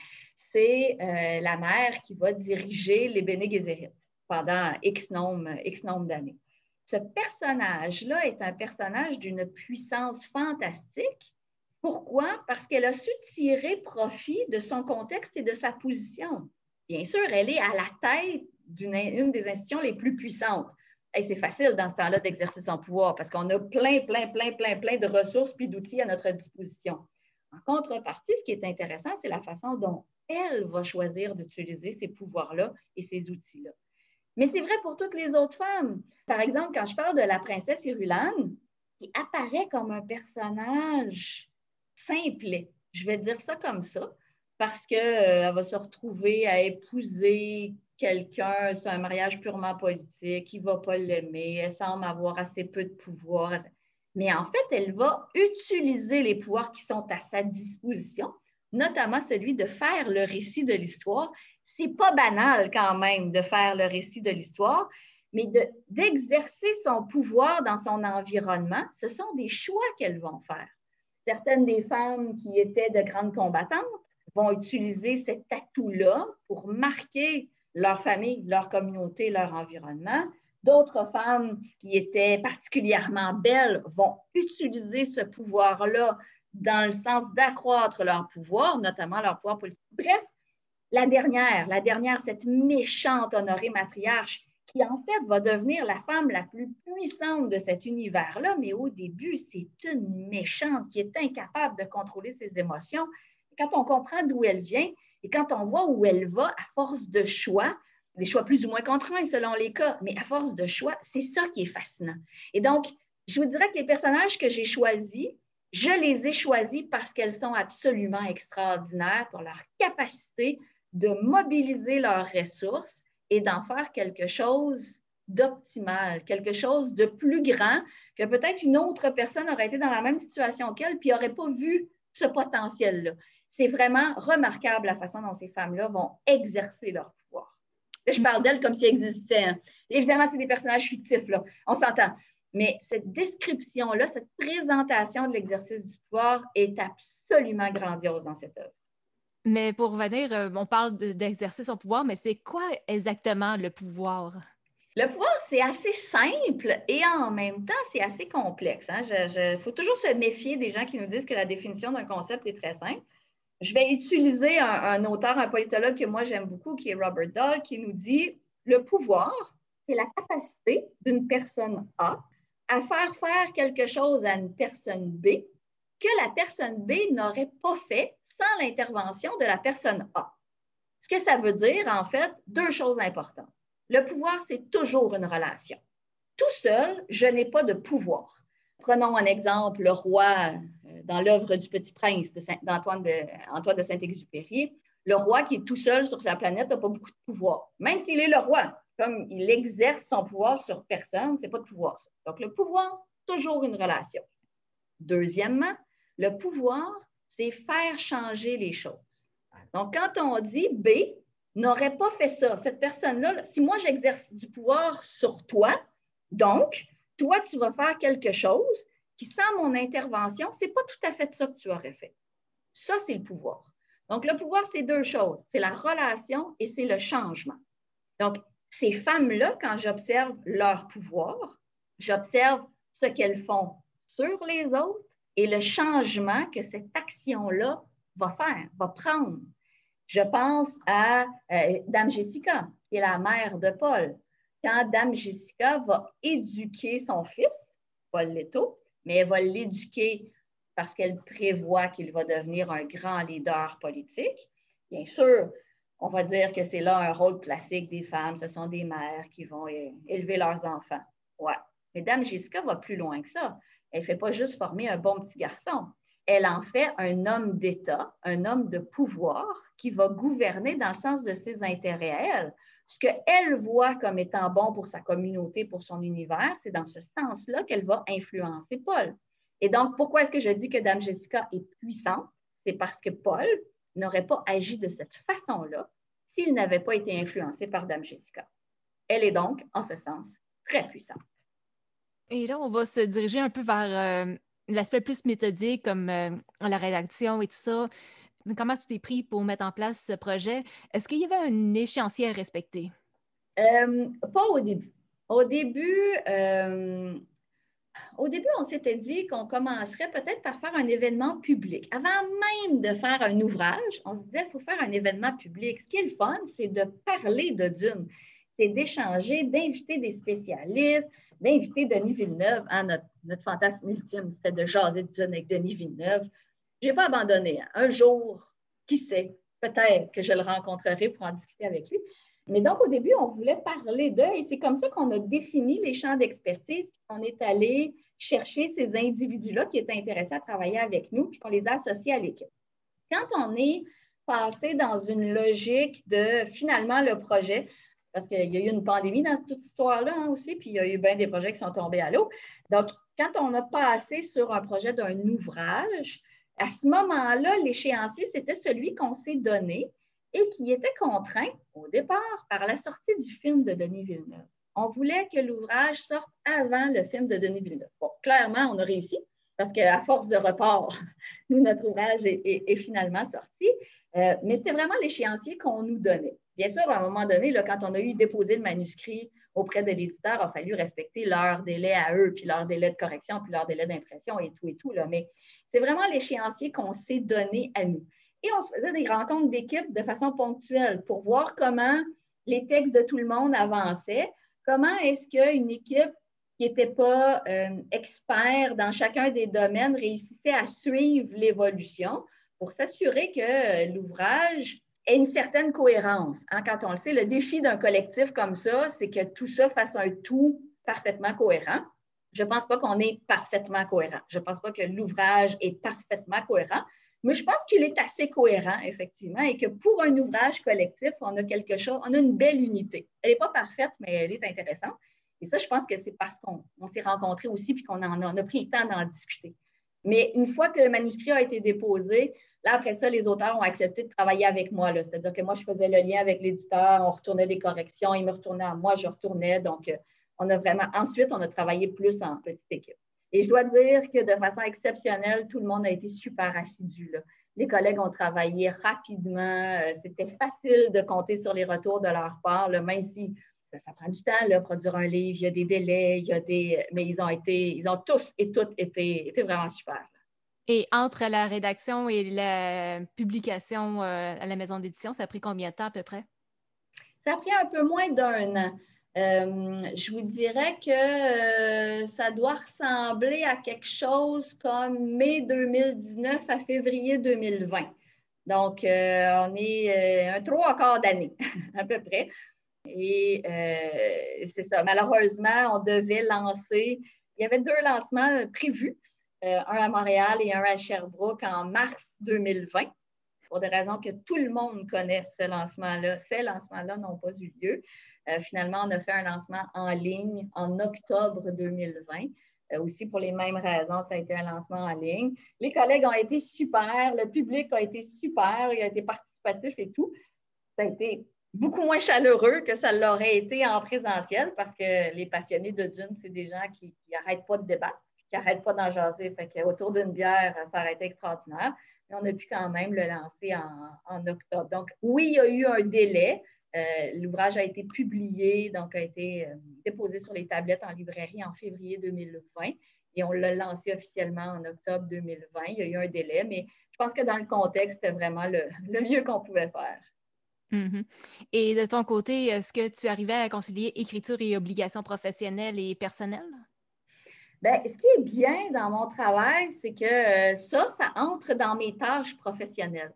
c'est euh, la mère qui va diriger les Bene pendant X nombre, X nombre d'années. Ce personnage-là est un personnage d'une puissance fantastique. Pourquoi? Parce qu'elle a su tirer profit de son contexte et de sa position. Bien sûr, elle est à la tête d'une des institutions les plus puissantes c'est facile dans ce temps-là d'exercer son pouvoir parce qu'on a plein, plein, plein, plein, plein de ressources puis d'outils à notre disposition. En contrepartie, ce qui est intéressant, c'est la façon dont elle va choisir d'utiliser ces pouvoirs-là et ces outils-là. Mais c'est vrai pour toutes les autres femmes. Par exemple, quand je parle de la princesse Irulane, qui apparaît comme un personnage simple, je vais dire ça comme ça, parce qu'elle euh, va se retrouver à épouser quelqu'un, c'est un mariage purement politique, il ne va pas l'aimer, elle semble avoir assez peu de pouvoir. Mais en fait, elle va utiliser les pouvoirs qui sont à sa disposition, notamment celui de faire le récit de l'histoire. C'est pas banal quand même de faire le récit de l'histoire, mais d'exercer son pouvoir dans son environnement, ce sont des choix qu'elles vont faire. Certaines des femmes qui étaient de grandes combattantes vont utiliser cet atout-là pour marquer leur famille, leur communauté, leur environnement. D'autres femmes qui étaient particulièrement belles vont utiliser ce pouvoir-là dans le sens d'accroître leur pouvoir, notamment leur pouvoir politique. Bref, la dernière, la dernière, cette méchante honorée matriarche qui en fait va devenir la femme la plus puissante de cet univers-là, mais au début, c'est une méchante qui est incapable de contrôler ses émotions. quand on comprend d'où elle vient et quand on voit où elle va à force de choix, des choix plus ou moins contraints selon les cas, mais à force de choix, c'est ça qui est fascinant. Et donc, je vous dirais que les personnages que j'ai choisis, je les ai choisis parce qu'elles sont absolument extraordinaires pour leur capacité de mobiliser leurs ressources et d'en faire quelque chose d'optimal, quelque chose de plus grand que peut-être une autre personne aurait été dans la même situation qu'elle puis n'aurait pas vu ce potentiel-là. C'est vraiment remarquable la façon dont ces femmes-là vont exercer leur pouvoir. je parle d'elles comme si elles existaient. Hein. Évidemment, c'est des personnages fictifs, là. on s'entend. Mais cette description-là, cette présentation de l'exercice du pouvoir est absolument grandiose dans cette œuvre. Mais pour revenir, euh, on parle d'exercer son pouvoir, mais c'est quoi exactement le pouvoir? Le pouvoir, c'est assez simple et en même temps, c'est assez complexe. Il hein. faut toujours se méfier des gens qui nous disent que la définition d'un concept est très simple. Je vais utiliser un, auteur, un politologue que moi j'aime beaucoup, qui est Robert Dahl, qui nous dit le pouvoir, c'est la capacité d'une personne A à faire faire quelque chose à une personne B que la personne B n'aurait pas fait sans l'intervention de la personne A. Ce que ça veut dire, en fait, deux choses importantes. Le pouvoir, c'est toujours une relation. Tout seul, je n'ai pas de pouvoir. Prenons un exemple, le roi euh, dans l'œuvre du Petit Prince d'Antoine de, de Saint-Exupéry. Le roi qui est tout seul sur sa planète n'a pas beaucoup de pouvoir, même s'il est le roi. Comme il exerce son pouvoir sur personne, ce n'est pas de pouvoir. Donc, le pouvoir, toujours une relation. Deuxièmement, le pouvoir, c'est faire changer les choses. Donc, quand on dit B n'aurait pas fait ça, cette personne-là, si moi j'exerce du pouvoir sur toi, donc, toi, tu vas faire quelque chose qui, sans mon intervention, ce n'est pas tout à fait ça que tu aurais fait. Ça, c'est le pouvoir. Donc, le pouvoir, c'est deux choses. C'est la relation et c'est le changement. Donc, ces femmes-là, quand j'observe leur pouvoir, j'observe ce qu'elles font sur les autres et le changement que cette action-là va faire, va prendre. Je pense à euh, Dame Jessica, qui est la mère de Paul. Quand Dame Jessica va éduquer son fils, Paul Leto, mais elle va l'éduquer parce qu'elle prévoit qu'il va devenir un grand leader politique. Bien sûr, on va dire que c'est là un rôle classique des femmes, ce sont des mères qui vont élever leurs enfants. Ouais. Mais Dame Jessica va plus loin que ça. Elle ne fait pas juste former un bon petit garçon. Elle en fait un homme d'État, un homme de pouvoir qui va gouverner dans le sens de ses intérêts à elle. Ce qu'elle voit comme étant bon pour sa communauté, pour son univers, c'est dans ce sens-là qu'elle va influencer Paul. Et donc, pourquoi est-ce que je dis que Dame Jessica est puissante? C'est parce que Paul n'aurait pas agi de cette façon-là s'il n'avait pas été influencé par Dame Jessica. Elle est donc, en ce sens, très puissante. Et là, on va se diriger un peu vers euh, l'aspect plus méthodique, comme euh, la rédaction et tout ça. Comment tu t'es pris pour mettre en place ce projet? Est-ce qu'il y avait un échéancier à respecter? Euh, pas au début. Au début, au début, on s'était dit qu'on commencerait peut-être par faire un événement public. Avant même de faire un ouvrage, on se disait qu'il faut faire un événement public. Ce qui est le fun, c'est de parler de Dune, c'est d'échanger, d'inviter des spécialistes, d'inviter Denis Villeneuve. hein, notre, fantasme ultime, c'était de jaser de Dune avec Denis Villeneuve. Je n'ai pas abandonné. Hein. Un jour, qui sait, peut-être que je le rencontrerai pour en discuter avec lui. Mais donc, au début, on voulait parler d'eux et c'est comme ça qu'on a défini les champs d'expertise. On est allé chercher ces individus-là qui étaient intéressés à travailler avec nous puis qu'on les a associés à l'équipe. Quand on est passé dans une logique de finalement le projet, parce qu'il y a eu une pandémie dans cette histoire-là hein, aussi, puis il y a eu bien des projets qui sont tombés à l'eau. Donc, quand on a passé sur un projet d'un ouvrage, à ce moment-là, l'échéancier, c'était celui qu'on s'est donné et qui était contraint au départ par la sortie du film de Denis Villeneuve. On voulait que l'ouvrage sorte avant le film de Denis Villeneuve. Bon, clairement, on a réussi parce qu'à force de report, *laughs* nous, notre ouvrage est, finalement sorti. Euh, mais c'était vraiment l'échéancier qu'on nous donnait. Bien sûr, à un moment donné, quand on a eu déposé le manuscrit auprès de l'éditeur, il a fallu respecter leur délai à eux, puis leur délai de correction, puis leur délai d'impression et tout et tout. Mais c'est vraiment l'échéancier qu'on s'est donné à nous. Et on se faisait des rencontres d'équipe de façon ponctuelle pour voir comment les textes de tout le monde avançaient, comment est-ce qu'une équipe qui n'était pas euh, expert dans chacun des domaines réussissait à suivre l'évolution pour s'assurer que l'ouvrage ait une certaine cohérence. Hein. Quand on le sait, le défi d'un collectif comme ça, c'est que tout ça fasse un tout parfaitement cohérent. Je ne pense pas qu'on est parfaitement cohérent. Je ne pense pas que l'ouvrage est parfaitement cohérent, mais je pense qu'il est assez cohérent, effectivement, et que pour un ouvrage collectif, on a quelque chose, on a une belle unité. Elle n'est pas parfaite, mais elle est intéressante. Et ça, je pense que c'est parce qu'on s'est rencontrés aussi puis qu'on en a, a, pris le temps d'en discuter. Mais une fois que le manuscrit a été déposé, là, après ça, les auteurs ont accepté de travailler avec moi. C'est-à-dire que moi, je faisais le lien avec l'éditeur, on retournait des corrections, il me retournait à moi, je retournais. Donc, euh, on a vraiment. Ensuite, on a travaillé plus en petite équipe. Et je dois dire que de façon exceptionnelle, tout le monde a été super assidu. Les collègues ont travaillé rapidement. Euh, c'était facile de compter sur les retours de leur part, même si ça, prend du temps, là, produire un livre, il y a des délais, il y a des. Mais ils ont été, ils ont tous et toutes été, été vraiment super. Et entre la rédaction et la publication euh, à la maison d'édition, ça a pris combien de temps à peu près? Ça a pris un peu moins d'un an. Euh, je vous dirais que euh, ça doit ressembler à quelque chose comme mai 2019 à février 2020. Donc, on est un trois quarts d'année *laughs* à peu près. Et c'est ça. Malheureusement, on devait lancer, il y avait deux lancements prévus. Euh, un à Montréal et un à Sherbrooke en mars 2020, pour des raisons que tout le monde connaît, ce lancement-là. Ces lancements-là n'ont pas eu lieu. Euh, finalement, on a fait un lancement en ligne en octobre 2020. Euh, aussi, pour les mêmes raisons, ça a été un lancement en ligne. Les collègues ont été super, le public a été super, il a été participatif et tout. Ça a été beaucoup moins chaleureux que ça l'aurait été en présentiel parce que les passionnés de Dune, c'est des gens qui n'arrêtent pas de débattre qui n'arrête pas d'en jaser. Fait autour d'une bière, ça aurait été extraordinaire. On a pu quand même le lancer en, octobre. Donc, oui, il y a eu un délai. Euh, l'ouvrage a été publié, donc a été euh, déposé sur les tablettes en librairie en février 2020 et on l'a lancé officiellement en octobre 2020. Il y a eu un délai, mais je pense que dans le contexte, c'était vraiment *laughs* le, mieux qu'on pouvait faire. Mm-hmm. Et de ton côté, est-ce que tu arrivais à concilier écriture et obligations professionnelles et personnelles? Bien, ce qui est bien dans mon travail, c'est que euh, ça, ça entre dans mes tâches professionnelles.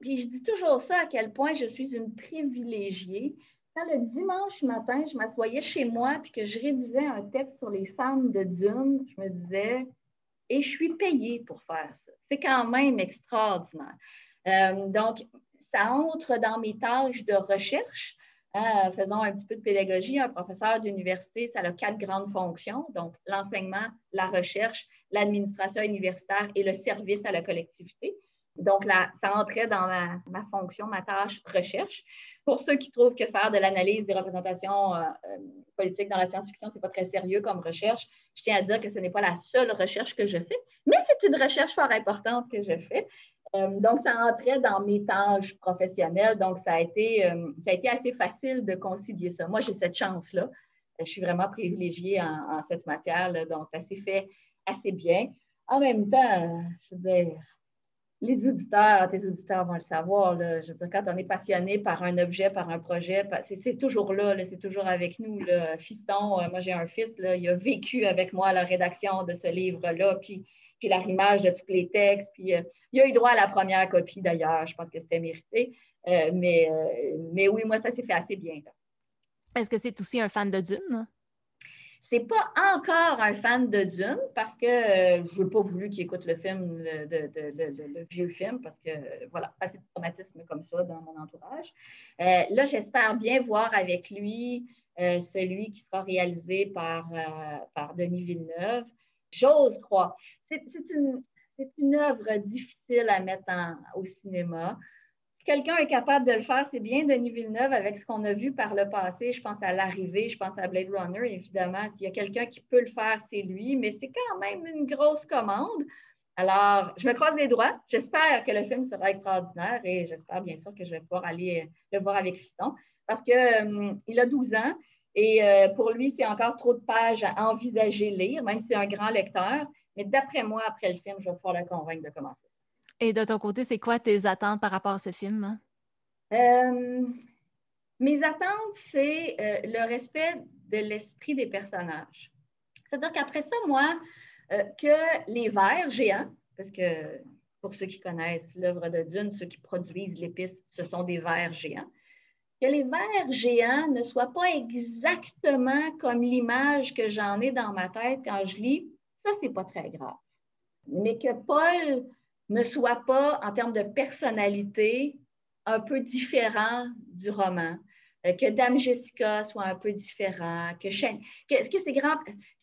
Puis je dis toujours ça, à quel point je suis une privilégiée. Quand le dimanche matin, je m'assoyais chez moi puis que je réduisais un texte sur les femmes de Dune, je me disais, et je suis payée pour faire ça. C'est quand même extraordinaire. Euh, donc, ça entre dans mes tâches de recherche. Hein, faisons un petit peu de pédagogie. Un professeur d'université, ça a quatre grandes fonctions, donc l'enseignement, la recherche, l'administration universitaire et le service à la collectivité. Donc, là, ça entrait dans ma, fonction, ma tâche recherche. Pour ceux qui trouvent que faire de l'analyse des représentations euh, euh, politiques dans la science-fiction, ce n'est pas très sérieux comme recherche, je tiens à dire que ce n'est pas la seule recherche que je fais, mais c'est une recherche fort importante que je fais. Euh, donc, ça entrait dans mes tâches professionnelles. Donc, ça a été, euh, ça a été assez facile de concilier ça. Moi, j'ai cette chance-là. Je suis vraiment privilégiée en, cette matière, là, donc ça s'est fait assez bien. En même temps, je veux dire, les auditeurs, tes auditeurs vont le savoir. Là, je veux dire, quand on est passionné par un objet, par un projet, c'est toujours là, c'est toujours avec nous. Là. Fiston, euh, moi j'ai un fils, il a vécu avec moi la rédaction de ce livre-là. Puis puis l'arrimage de tous les textes. Puis euh, il a eu droit à la première copie d'ailleurs. Je pense que c'était mérité. Euh, mais, euh, mais oui, moi, ça s'est fait assez bien. Est-ce que c'est aussi un fan de Dune? C'est pas encore un fan de Dune parce que je n'ai pas voulu qu'il écoute le film, le, vieux film, parce que voilà, assez de traumatisme comme ça dans mon entourage. là, j'espère bien voir avec lui celui qui sera réalisé par, par Denis Villeneuve. J'ose croire. C'est une, œuvre difficile à mettre au cinéma. Si quelqu'un est capable de le faire, c'est bien Denis Villeneuve avec ce qu'on a vu par le passé. Je pense à l'arrivée, je pense à Blade Runner, évidemment. S'il y a quelqu'un qui peut le faire, c'est lui, mais c'est quand même une grosse commande. Alors, je me croise les doigts. J'espère que le film sera extraordinaire et j'espère bien sûr que je vais pouvoir aller le voir avec Fiston parce qu'il a 12 ans et pour lui, c'est encore trop de pages à envisager lire, même si c'est un grand lecteur. Mais d'après moi, après le film, je vais pouvoir le convaincre de commencer. Et de ton côté, c'est quoi tes attentes par rapport à ce film? Euh, mes attentes, c'est euh, le respect de l'esprit des personnages. C'est-à-dire qu'après ça, moi, euh, que les vers géants, parce que pour ceux qui connaissent l'œuvre de Dune, ceux qui produisent l'épice, ce sont des vers géants, que les vers géants ne soient pas exactement comme l'image que j'en ai dans ma tête quand je lis, ça, c'est pas très grave. Mais que Paul ne soit pas, en termes de personnalité, un peu différent du roman, euh, que Dame Jessica soit un peu différent, que, que, que c'est grand.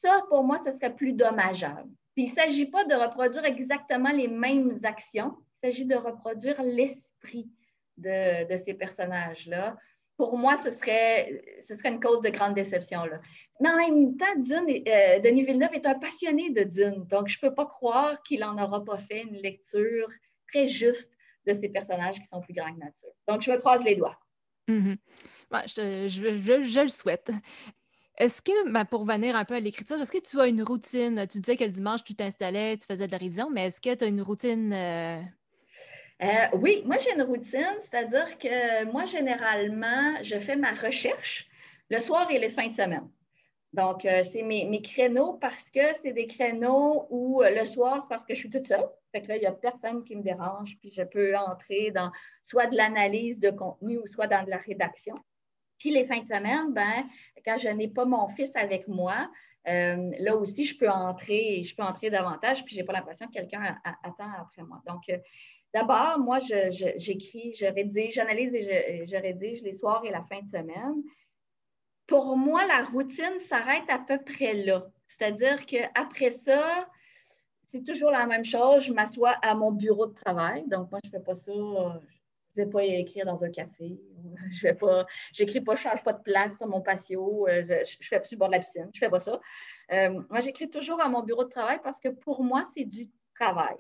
Ça, pour moi, ce serait plus dommageable. Il ne s'agit pas de reproduire exactement les mêmes actions, il s'agit de reproduire l'esprit de, ces personnages-là pour moi, ce serait, une cause de grande déception. Là. Mais en même temps, Dune, euh, Denis Villeneuve est un passionné de Dune, donc je ne peux pas croire qu'il n'en aura pas fait une lecture très juste de ces personnages qui sont plus grands que nature. Donc, je me croise les doigts. Mm-hmm. je, je, je, le souhaite. Est-ce que, ben, pour venir un peu à l'écriture, est-ce que tu as une routine? Tu disais que le dimanche, tu t'installais, tu faisais de la révision, mais est-ce que tu as une routine euh, euh, oui, moi j'ai une routine, c'est-à-dire que moi généralement, je fais ma recherche le soir et les fins de semaine. Donc, euh, c'est mes, créneaux parce que c'est des créneaux où euh, le soir, c'est parce que je suis toute seule. Fait que là, il n'y a personne qui me dérange, puis je peux entrer dans soit de l'analyse de contenu ou soit dans de la rédaction. Puis les fins de semaine, ben, quand je n'ai pas mon fils avec moi, là aussi, je peux entrer, je peux entrer davantage, puis je n'ai pas l'impression que quelqu'un attend après moi. Donc, D'abord, moi, j'écris, je, rédige, j'analyse et je, rédige les soirs et la fin de semaine. Pour moi, la routine s'arrête à peu près là. C'est-à-dire qu'après ça, c'est toujours la même chose. Je m'assois à mon bureau de travail. Donc, moi, je ne fais pas ça. Je ne vais pas écrire dans un café. *laughs* Je vais pas, j'écris pas, je change pas de place sur mon patio. Je, je fais plus bord de la piscine. Je ne fais pas ça. Euh, moi, j'écris toujours à mon bureau de travail parce que pour moi, c'est du travail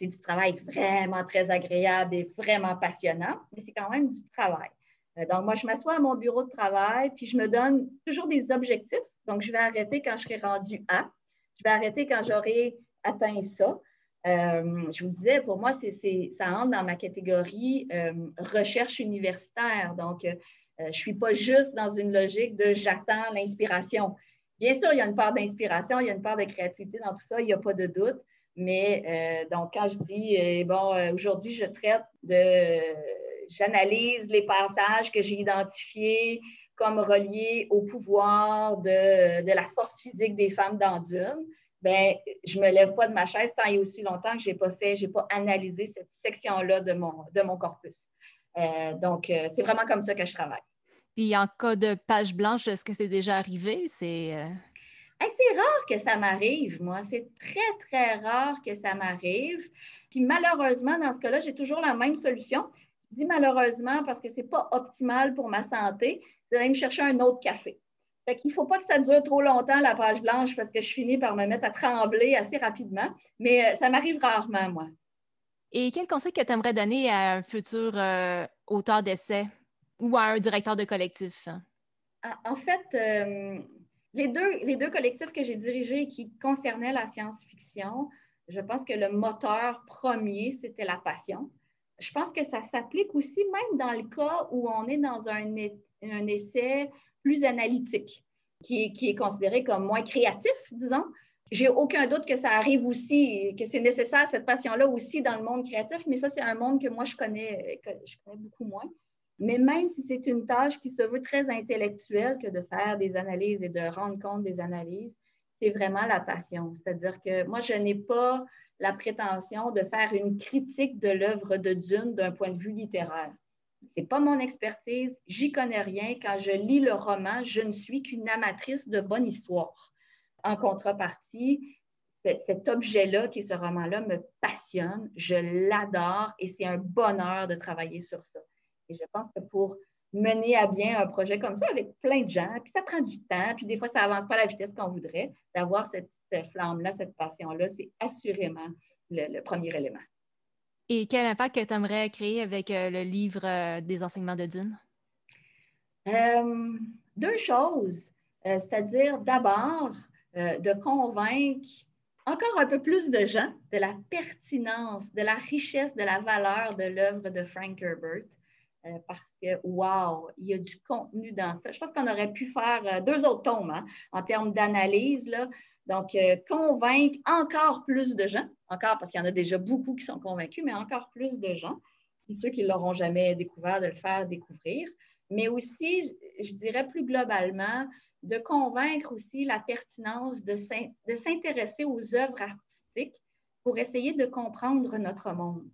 c'est du travail vraiment très agréable et vraiment passionnant, mais c'est quand même du travail. Euh, donc, moi, je m'assois à mon bureau de travail, puis je me donne toujours des objectifs. Donc, je vais arrêter quand je serai rendu à. Je vais arrêter quand j'aurai atteint ça. Euh, je vous disais, pour moi, c'est, ça entre dans ma catégorie euh, recherche universitaire. Donc, je ne suis pas juste dans une logique de j'attends l'inspiration. Bien sûr, il y a une part d'inspiration, il y a une part de créativité dans tout ça, il n'y a pas de doute. Mais euh, donc, quand je dis, euh, bon, euh, aujourd'hui, je traite de, j'analyse les passages que j'ai identifiés comme reliés au pouvoir de, la force physique des femmes dans Dune, ben, je ne me lève pas de ma chaise tant et aussi longtemps que je n'ai pas fait, je n'ai pas analysé cette section-là de mon, de mon corpus. donc, c'est vraiment comme ça que je travaille. Puis en cas de page blanche, est-ce que c'est déjà arrivé? C'est c'est rare que ça m'arrive, moi. C'est très, très rare que ça m'arrive. Puis malheureusement, dans ce cas-là, j'ai toujours la même solution. Je dis malheureusement parce que ce n'est pas optimal pour ma santé, c'est d'aller me chercher un autre café. Fait qu'il ne faut pas que ça dure trop longtemps, la page blanche, parce que je finis par me mettre à trembler assez rapidement. Mais euh, ça m'arrive rarement, moi. Et quel conseil que tu aimerais donner à un futur euh, auteur d'essai ou à un directeur de collectif? En fait, euh, les deux, collectifs que j'ai dirigés qui concernaient la science-fiction, je pense que le moteur premier, c'était la passion. Je pense que ça s'applique aussi même dans le cas où on est dans un, essai plus analytique, qui, est considéré comme moins créatif, disons. J'ai aucun doute que ça arrive aussi, que c'est nécessaire, cette passion-là aussi dans le monde créatif, mais ça, c'est un monde que moi, je connais, je connais beaucoup moins. Mais même si c'est une tâche qui se veut très intellectuelle que de faire des analyses et de rendre compte des analyses, c'est vraiment la passion. C'est-à-dire que moi, je n'ai pas la prétention de faire une critique de l'œuvre de Dune d'un point de vue littéraire. Ce n'est pas mon expertise, j'y connais rien. Quand je lis le roman, je ne suis qu'une amatrice de bonne histoire. En contrepartie, cet objet-là, qui est ce roman-là, me passionne, je l'adore et c'est un bonheur de travailler sur ça. Et je pense que pour mener à bien un projet comme ça avec plein de gens, puis ça prend du temps, puis des fois, ça n'avance pas à la vitesse qu'on voudrait, d'avoir cette, flamme-là, cette passion-là, c'est assurément le, premier élément. Et quel impact tu aimerais créer avec le livre des enseignements de Dune? deux choses. C'est-à-dire, d'abord, de convaincre encore un peu plus de gens de la pertinence, de la richesse, de la valeur de l'œuvre de Frank Herbert. Euh, parce que, wow, il y a du contenu dans ça. Je pense qu'on aurait pu faire euh, deux autres tomes hein, en termes d'analyse. Donc, euh, convaincre encore plus de gens, encore parce qu'il y en a déjà beaucoup qui sont convaincus, mais encore plus de gens, ceux qui ne l'auront jamais découvert, de le faire découvrir. Mais aussi, je dirais plus globalement, de convaincre aussi la pertinence de s'intéresser aux œuvres artistiques pour essayer de comprendre notre monde.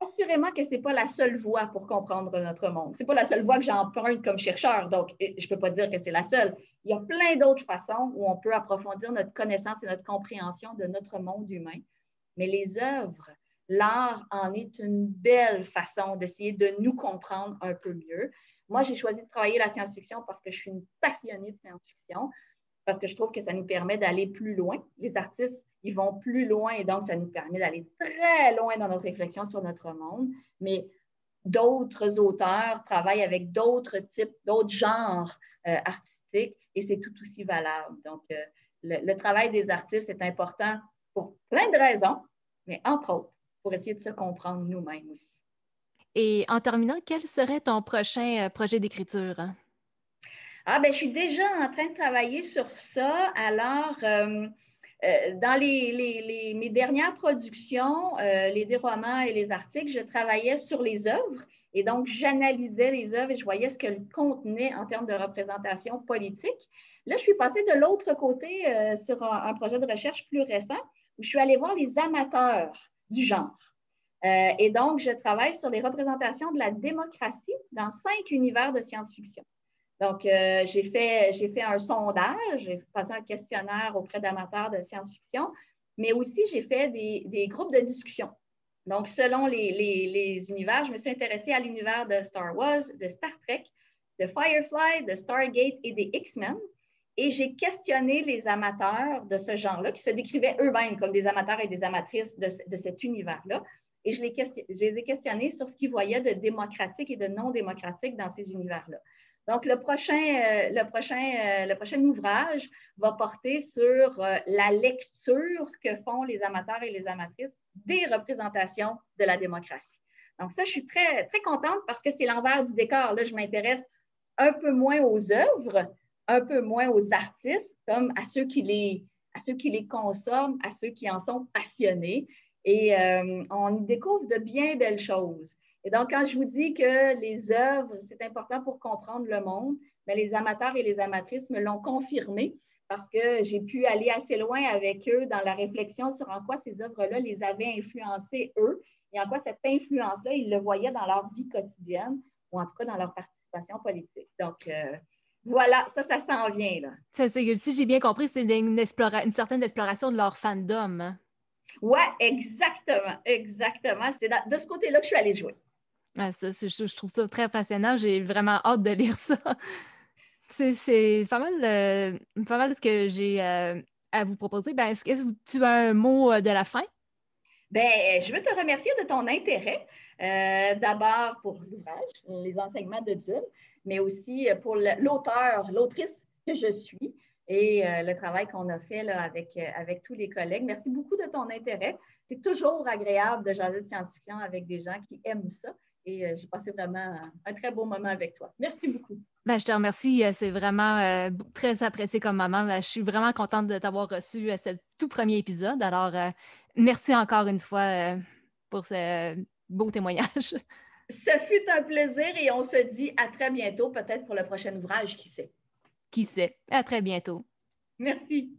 Assurément que ce n'est pas la seule voie pour comprendre notre monde. Ce n'est pas la seule voie que j'emprunte comme chercheur, donc je ne peux pas dire que c'est la seule. Il y a plein d'autres façons où on peut approfondir notre connaissance et notre compréhension de notre monde humain. Mais les œuvres, l'art en est une belle façon d'essayer de nous comprendre un peu mieux. Moi, j'ai choisi de travailler la science-fiction parce que je suis une passionnée de science-fiction, parce que je trouve que ça nous permet d'aller plus loin. Les artistes, ils vont plus loin et donc ça nous permet d'aller très loin dans notre réflexion sur notre monde. Mais d'autres auteurs travaillent avec d'autres types, d'autres genres euh, artistiques et c'est tout aussi valable. Donc, euh, le travail des artistes est important pour plein de raisons, mais entre autres, pour essayer de se comprendre nous-mêmes aussi. Et en terminant, quel serait ton prochain euh, projet d'écriture? Ah, ben, je suis déjà en train de travailler sur ça. Alors, euh, dans les, mes dernières productions, les romans et les articles, je travaillais sur les œuvres et donc j'analysais les œuvres et je voyais ce qu'elles contenaient en termes de représentation politique. Là, je suis passée de l'autre côté sur un, projet de recherche plus récent où je suis allée voir les amateurs du genre. Euh, et donc, je travaille sur les représentations de la démocratie dans cinq univers de science-fiction. Donc, euh, j'ai fait, un sondage, j'ai passé un questionnaire auprès d'amateurs de science-fiction, mais aussi j'ai fait des, groupes de discussion. Donc, selon les, les, univers, je me suis intéressée à l'univers de Star Wars, de Star Trek, de Firefly, de Stargate et des X-Men. Et j'ai questionné les amateurs de ce genre-là, qui se décrivaient eux-mêmes comme des amateurs et des amatrices de, de cet univers-là, et je les, ai questionnés sur ce qu'ils voyaient de démocratique et de non démocratique dans ces univers-là. Donc, le prochain, euh, euh, le prochain ouvrage va porter sur euh, la lecture que font les amateurs et les amatrices des représentations de la démocratie. Donc, ça, je suis très, contente parce que c'est l'envers du décor. Là, je m'intéresse un peu moins aux œuvres, un peu moins aux artistes, comme à ceux qui les, consomment, à ceux qui en sont passionnés. Et on y découvre de bien belles choses. Et donc, quand je vous dis que les œuvres, c'est important pour comprendre le monde, mais les amateurs et les amatrices me l'ont confirmé parce que j'ai pu aller assez loin avec eux dans la réflexion sur en quoi ces œuvres-là les avaient influencés eux et en quoi cette influence-là, ils le voyaient dans leur vie quotidienne ou en tout cas dans leur participation politique. Donc, euh, voilà, ça, ça s'en vient. Là. Ça, si j'ai bien compris, c'est une, une, certaine exploration de leur fandom. Hein? Oui, exactement, exactement. C'est de ce côté-là que je suis allée jouer. Je, trouve ça très passionnant. J'ai vraiment hâte de lire ça. C'est pas mal, euh, pas mal ce que j'ai euh, à vous proposer. Ben, Est-ce que tu as un mot euh, de la fin? Ben, je veux te remercier de ton intérêt. D'abord pour l'ouvrage, les enseignements de Dune, mais aussi pour l'auteur, l'autrice que je suis et le travail qu'on a fait là, avec, avec tous les collègues. Merci beaucoup de ton intérêt. C'est toujours agréable de jaser de science-fiction avec des gens qui aiment ça. Et euh, j'ai passé vraiment un très beau moment avec toi. Merci beaucoup. Ben, je te remercie. C'est vraiment très apprécié comme maman. Ben, je suis vraiment contente de t'avoir reçu à ce tout premier épisode. Alors, merci encore une fois pour ce beau témoignage. *laughs* Ce fut un plaisir et on se dit à très bientôt, peut-être pour le prochain ouvrage, qui sait? Qui sait? À très bientôt. Merci.